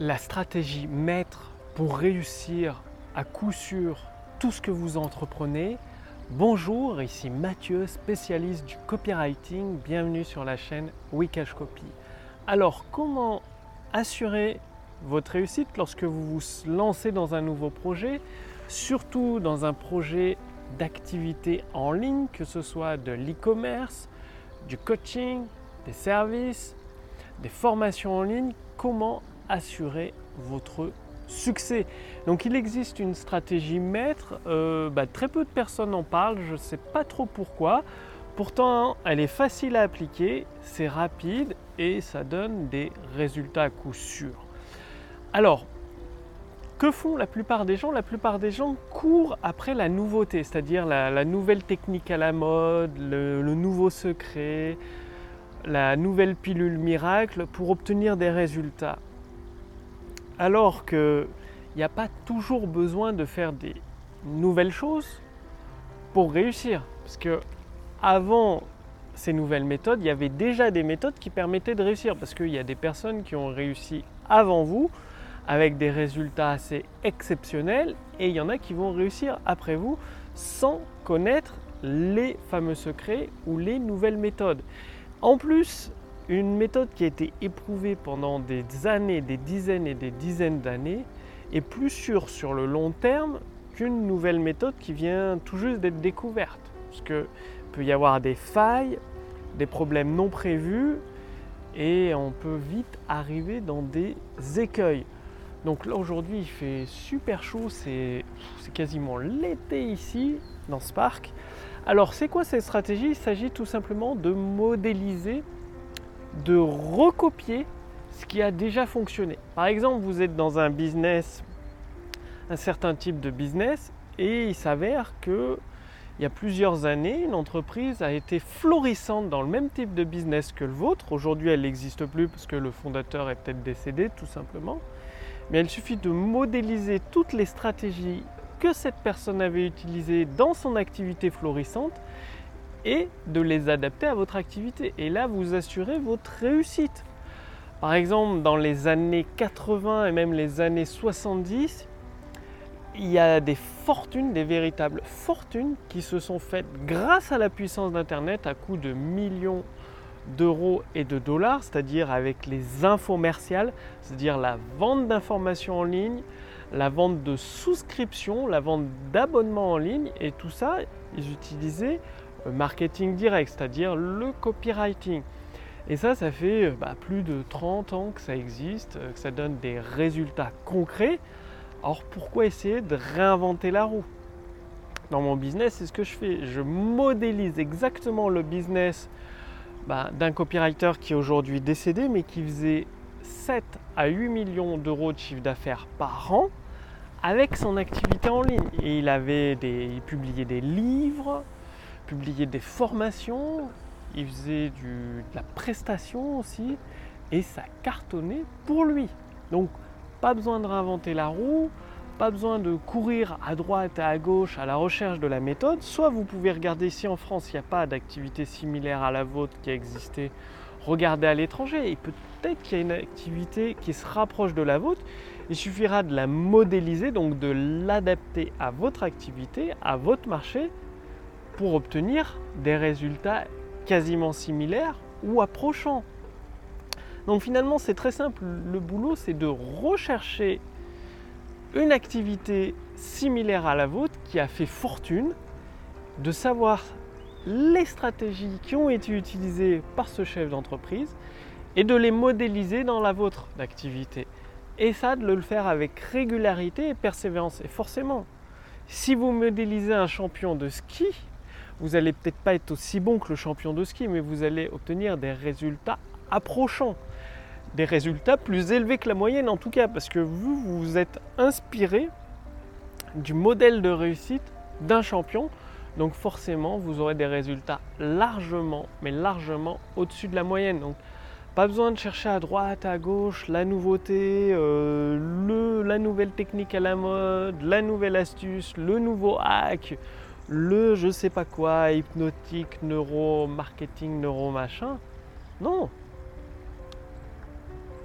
la stratégie maître pour réussir à coup sûr tout ce que vous entreprenez. Bonjour, ici Mathieu, spécialiste du copywriting. Bienvenue sur la chaîne Wikash Copy. Alors, comment assurer votre réussite lorsque vous vous lancez dans un nouveau projet, surtout dans un projet d'activité en ligne, que ce soit de l'e-commerce, du coaching, des services, des formations en ligne, comment assurer votre succès. Donc il existe une stratégie maître, euh, bah, très peu de personnes en parlent, je ne sais pas trop pourquoi. Pourtant, elle est facile à appliquer, c'est rapide et ça donne des résultats à coup sûr. Alors, que font la plupart des gens? La plupart des gens courent après la nouveauté, c'est-à-dire la, nouvelle technique à la mode, le nouveau secret, la nouvelle pilule miracle pour obtenir des résultats. Alors qu'il n'y a pas toujours besoin de faire des nouvelles choses pour réussir. Parce que avant ces nouvelles méthodes, il y avait déjà des méthodes qui permettaient de réussir. Parce qu'il y a des personnes qui ont réussi avant vous avec des résultats assez exceptionnels et il y en a qui vont réussir après vous sans connaître les fameux secrets ou les nouvelles méthodes. En plus, une méthode qui a été éprouvée pendant des années, des dizaines et des dizaines d'années, est plus sûre sur le long terme qu'une nouvelle méthode qui vient tout juste d'être découverte. Parce qu'il peut y avoir des failles, des problèmes non prévus, et on peut vite arriver dans des écueils. Donc là aujourd'hui il fait super chaud, c'est quasiment l'été ici dans ce parc. Alors c'est quoi cette stratégie? Il s'agit tout simplement de modéliser de recopier ce qui a déjà fonctionné. Par exemple, vous êtes dans un business, un certain type de business, et il s'avère que il y a plusieurs années, une entreprise a été florissante dans le même type de business que le vôtre. Aujourd'hui, elle n'existe plus parce que le fondateur est peut-être décédé, tout simplement. Mais il suffit de modéliser toutes les stratégies que cette personne avait utilisées dans son activité florissante et de les adapter à votre activité. Et là, vous assurez votre réussite. Par exemple, dans les années 80 et même les années 70, il y a des fortunes, des véritables fortunes qui se sont faites grâce à la puissance d'Internet à coût de millions d'euros et de dollars, c'est-à-dire avec les infomerciales, c'est-à-dire la vente d'informations en ligne, la vente de souscriptions, la vente d'abonnements en ligne, et tout ça, ils utilisaient marketing direct, c'est-à-dire le copywriting. Et ça, ça fait euh, bah, plus de 30 ans que ça existe, euh, que ça donne des résultats concrets. Alors pourquoi essayer de réinventer la roue? Dans mon business, c'est ce que je fais. Je modélise exactement le business bah, d'un copywriter qui est aujourd'hui décédé, mais qui faisait 7 à 8 millions d'euros de chiffre d'affaires par an avec son activité en ligne. Et il avait il publiait des livres, publier des formations, il faisait de la prestation aussi, et ça cartonnait pour lui. Donc pas besoin de réinventer la roue, pas besoin de courir à droite et à gauche à la recherche de la méthode. Soit vous pouvez regarder si en France il n'y a pas d'activité similaire à la vôtre qui a existé, regardez à l'étranger et peut-être qu'il y a une activité qui se rapproche de la vôtre. Il suffira de la modéliser, donc de l'adapter à votre activité, à votre marché pour obtenir des résultats quasiment similaires ou approchants. Donc finalement c'est très simple, le boulot c'est de rechercher une activité similaire à la vôtre qui a fait fortune, de savoir les stratégies qui ont été utilisées par ce chef d'entreprise et de les modéliser dans la vôtre d'activité. Et ça, de le faire avec régularité et persévérance. Et forcément, si vous modélisez un champion de ski, vous n'allez peut-être pas être aussi bon que le champion de ski, mais vous allez obtenir des résultats approchants, des résultats plus élevés que la moyenne en tout cas, parce que vous vous êtes inspiré du modèle de réussite d'un champion, donc forcément vous aurez des résultats largement, mais largement au-dessus de la moyenne. Donc pas besoin de chercher à droite, à gauche, la nouveauté, euh, le, la nouvelle technique à la mode, la nouvelle astuce, le nouveau hack, le je sais pas quoi, hypnotique, neuro, marketing, neuro machin. Non.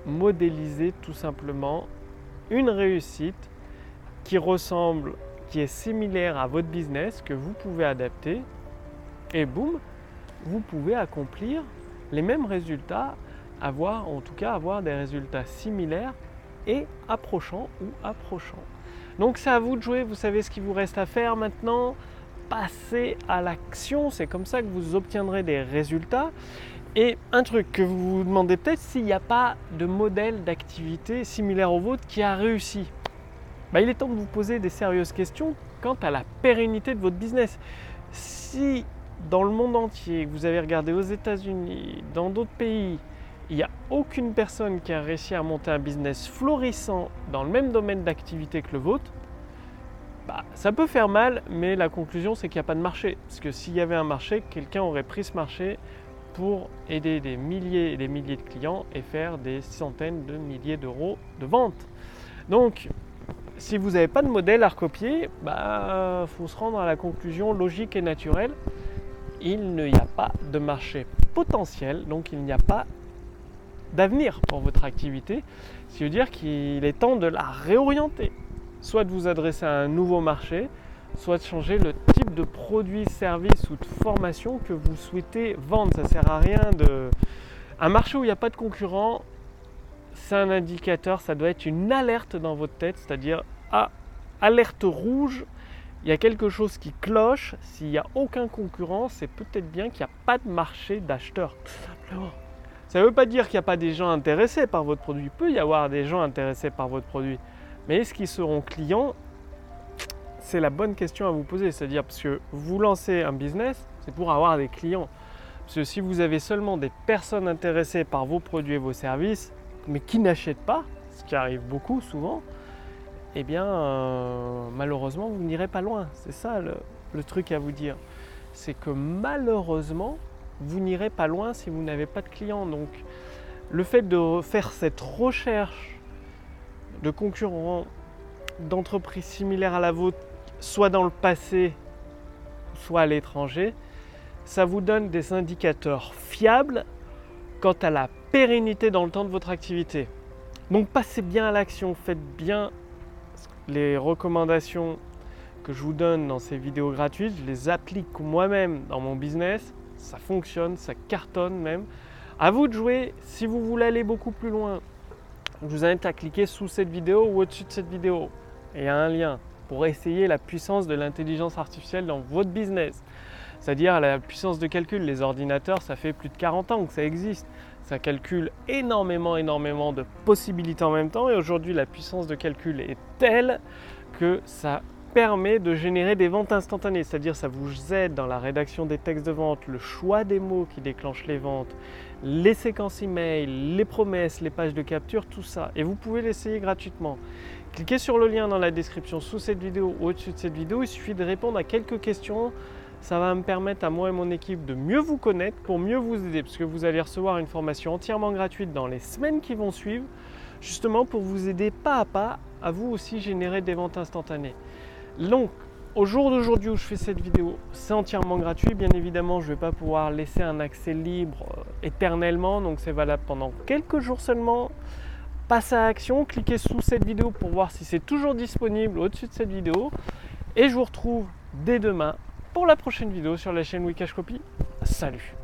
modéliser tout simplement une réussite qui ressemble, qui est similaire à votre business, que vous pouvez adapter, et boum, vous pouvez accomplir les mêmes résultats, avoir en tout cas avoir des résultats similaires et approchants ou approchants. Donc c'est à vous de jouer, vous savez ce qu'il vous reste à faire maintenant. Passez à l'action, c'est comme ça que vous obtiendrez des résultats. Et un truc que vous vous demandez peut-être s'il n'y a pas de modèle d'activité similaire au vôtre qui a réussi. Bah, il est temps de vous poser des sérieuses questions quant à la pérennité de votre business. Si dans le monde entier, vous avez regardé aux États-Unis, dans d'autres pays, il n'y a aucune personne qui a réussi à monter un business florissant dans le même domaine d'activité que le vôtre, bah, ça peut faire mal, mais la conclusion c'est qu'il n'y a pas de marché. Parce que s'il y avait un marché, quelqu'un aurait pris ce marché pour aider des milliers et des milliers de clients et faire des centaines de milliers d'euros de vente. Donc, si vous n'avez pas de modèle à recopier, il bah, faut se rendre à la conclusion logique et naturelle. Il n'y a pas de marché potentiel, donc il n'y a pas d'avenir pour votre activité. Ce qui veut dire qu'il est temps de la réorienter. Soit de vous adresser à un nouveau marché, soit de changer le type de produit, service ou de formation que vous souhaitez vendre. Ça sert à rien de... Un marché où il n'y a pas de concurrent, c'est un indicateur, ça doit être une alerte dans votre tête, c'est-à-dire, ah, alerte rouge, il y a quelque chose qui cloche, s'il n'y a aucun concurrent, c'est peut-être bien qu'il n'y a pas de marché d'acheteurs, tout simplement. Ça ne veut pas dire qu'il n'y a pas des gens intéressés par votre produit. Il peut y avoir des gens intéressés par votre produit. Mais est-ce qu'ils seront clients? C'est la bonne question à vous poser. C'est-à-dire parce que vous lancez un business, c'est pour avoir des clients. Parce que si vous avez seulement des personnes intéressées par vos produits et vos services, mais qui n'achètent pas, ce qui arrive beaucoup souvent, eh bien euh, malheureusement vous n'irez pas loin. C'est ça le truc à vous dire. C'est que malheureusement, vous n'irez pas loin si vous n'avez pas de clients. Donc le fait de faire cette recherche de concurrents, d'entreprises similaires à la vôtre, soit dans le passé, soit à l'étranger, ça vous donne des indicateurs fiables quant à la pérennité dans le temps de votre activité. Donc passez bien à l'action, faites bien les recommandations que je vous donne dans ces vidéos gratuites, je les applique moi-même dans mon business ça fonctionne, ça cartonne même. À vous de jouer. Si vous voulez aller beaucoup plus loin, je vous invite à cliquer sous cette vidéo ou au-dessus de cette vidéo. il y a un lien pour essayer la puissance de l'intelligence artificielle dans votre business. C'est-à-dire la puissance de calcul. Les ordinateurs, ça fait plus de 40 ans que ça existe. Ça calcule énormément, énormément de possibilités en même temps. Et aujourd'hui, la puissance de calcul est telle que ça permet de générer des ventes instantanées, c'est-à-dire ça vous aide dans la rédaction des textes de vente, le choix des mots qui déclenchent les ventes, les séquences email, les promesses, les pages de capture, tout ça. Et vous pouvez l'essayer gratuitement. Cliquez sur le lien dans la description sous cette vidéo ou au-dessus de cette vidéo. Il suffit de répondre à quelques questions. Ça va me permettre à moi et mon équipe de mieux vous connaître pour mieux vous aider, parce que vous allez recevoir une formation entièrement gratuite dans les semaines qui vont suivre, justement pour vous aider pas à pas à vous aussi générer des ventes instantanées. Donc, au jour d'aujourd'hui où je fais cette vidéo, c'est entièrement gratuit. Bien évidemment, je ne vais pas pouvoir laisser un accès libre euh, éternellement, donc c'est valable pendant quelques jours seulement. Passez à action, cliquez sous cette vidéo pour voir si c'est toujours disponible au-dessus de cette vidéo. Et je vous retrouve dès demain pour la prochaine vidéo sur la chaîne Wikash Copy. Salut